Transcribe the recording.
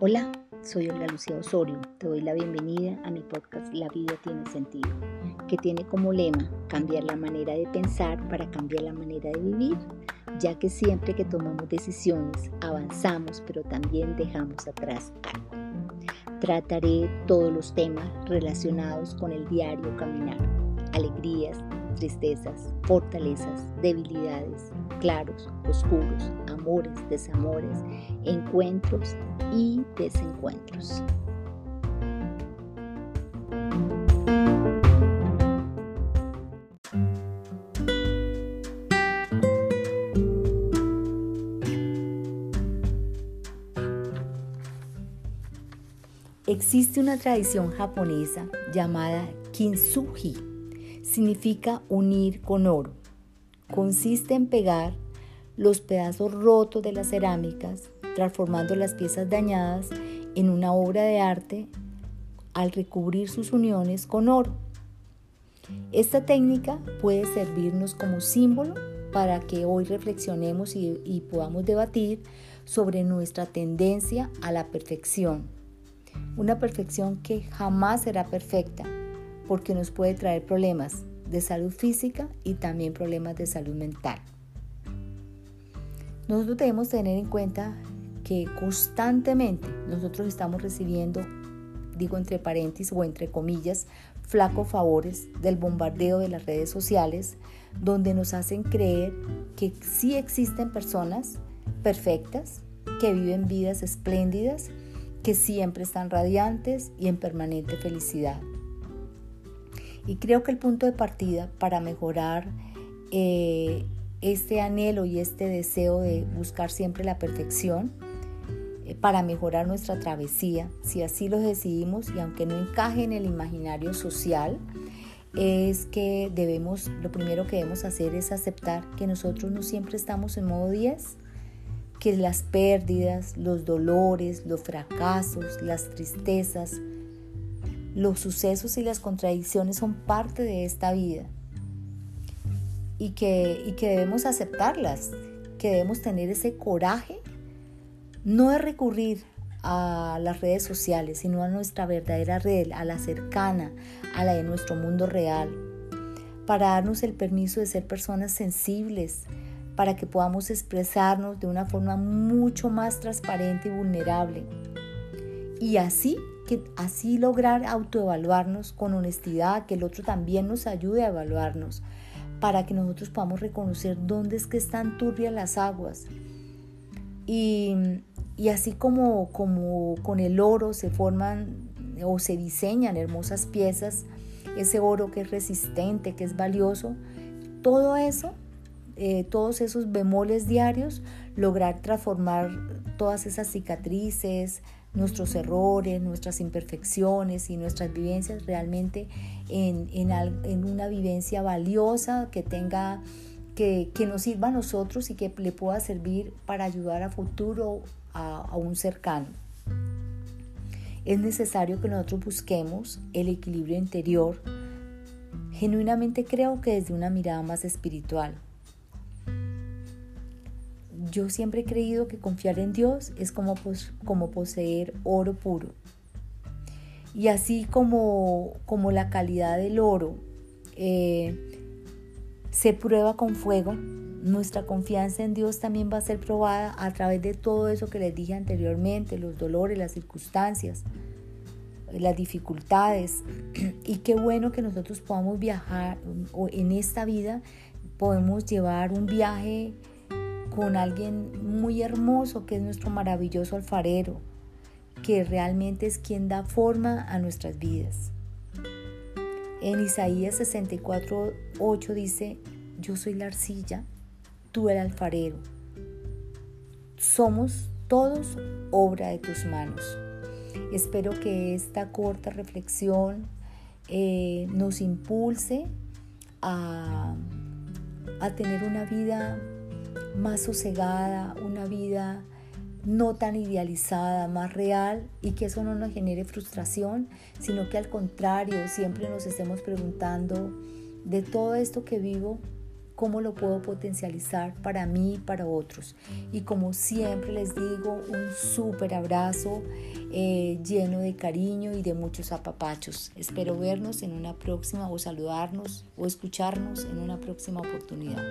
Hola, soy Olga Lucía Osorio. Te doy la bienvenida a mi podcast La vida tiene sentido, que tiene como lema cambiar la manera de pensar para cambiar la manera de vivir, ya que siempre que tomamos decisiones avanzamos, pero también dejamos atrás algo. Trataré todos los temas relacionados con el diario caminar, alegrías, tristezas, fortalezas, debilidades, claros, oscuros, amores, desamores, encuentros y desencuentros. Existe una tradición japonesa llamada kintsugi. Significa unir con oro. Consiste en pegar los pedazos rotos de las cerámicas, transformando las piezas dañadas en una obra de arte al recubrir sus uniones con oro. Esta técnica puede servirnos como símbolo para que hoy reflexionemos y, podamos debatir sobre nuestra tendencia a la perfección. Una perfección que jamás será perfecta porque nos puede traer problemas de salud física y también problemas de salud mental. Nosotros debemos tener en cuenta que constantemente nosotros estamos recibiendo, digo entre paréntesis o entre comillas, flacos favores del bombardeo de las redes sociales, donde nos hacen creer que sí existen personas perfectas, que viven vidas espléndidas, que siempre están radiantes y en permanente felicidad. Y creo que el punto de partida para mejorar eh, este anhelo y este deseo de buscar siempre la perfección eh, para mejorar nuestra travesía, si así lo decidimos y aunque no encaje en el imaginario social, es que debemos, lo primero que debemos hacer es aceptar que nosotros no siempre estamos en modo 10, que las pérdidas, los dolores, los fracasos, las tristezas, los sucesos y las contradicciones son parte de esta vida y que, que debemos aceptarlas, que debemos tener ese coraje, no de recurrir a las redes sociales, sino a nuestra verdadera red, a la cercana, a la de nuestro mundo real, para darnos el permiso de ser personas sensibles, para que podamos expresarnos de una forma mucho más transparente y vulnerable. Y así, así lograr autoevaluarnos con honestidad, que el otro también nos ayude a evaluarnos, para que nosotros podamos reconocer dónde es que están turbias las aguas. Y, así como, como con el oro se forman o se diseñan hermosas piezas, ese oro que es resistente, que es valioso, todo eso, eh, todos esos bemoles diarios, lograr transformar todas esas cicatrices, nuestros errores, nuestras imperfecciones y nuestras vivencias realmente en, en, una vivencia valiosa que tenga que, que, nos sirva a nosotros y que le pueda servir para ayudar a futuro a, a un cercano. Es necesario que nosotros busquemos el equilibrio interior. Genuinamente creo que desde una mirada más espiritual yo siempre he creído que confiar en Dios es como, como poseer oro puro. Y así como, como la calidad del oro eh, se prueba con fuego, nuestra confianza en Dios también va a ser probada a través de todo eso que les dije anteriormente, los dolores, las circunstancias, las dificultades. Y qué bueno que nosotros podamos viajar o en esta vida, podemos llevar un viaje con alguien muy hermoso que es nuestro maravilloso alfarero, que realmente es quien da forma a nuestras vidas. En Isaías 64, 8 dice, yo soy la arcilla, tú el alfarero. Somos todos obra de tus manos. Espero que esta corta reflexión eh, nos impulse a, a tener una vida más sosegada, una vida no tan idealizada, más real y que eso no nos genere frustración, sino que al contrario siempre nos estemos preguntando de todo esto que vivo, cómo lo puedo potencializar para mí y para otros. Y como siempre les digo, un súper abrazo eh, lleno de cariño y de muchos apapachos. Espero vernos en una próxima o saludarnos o escucharnos en una próxima oportunidad.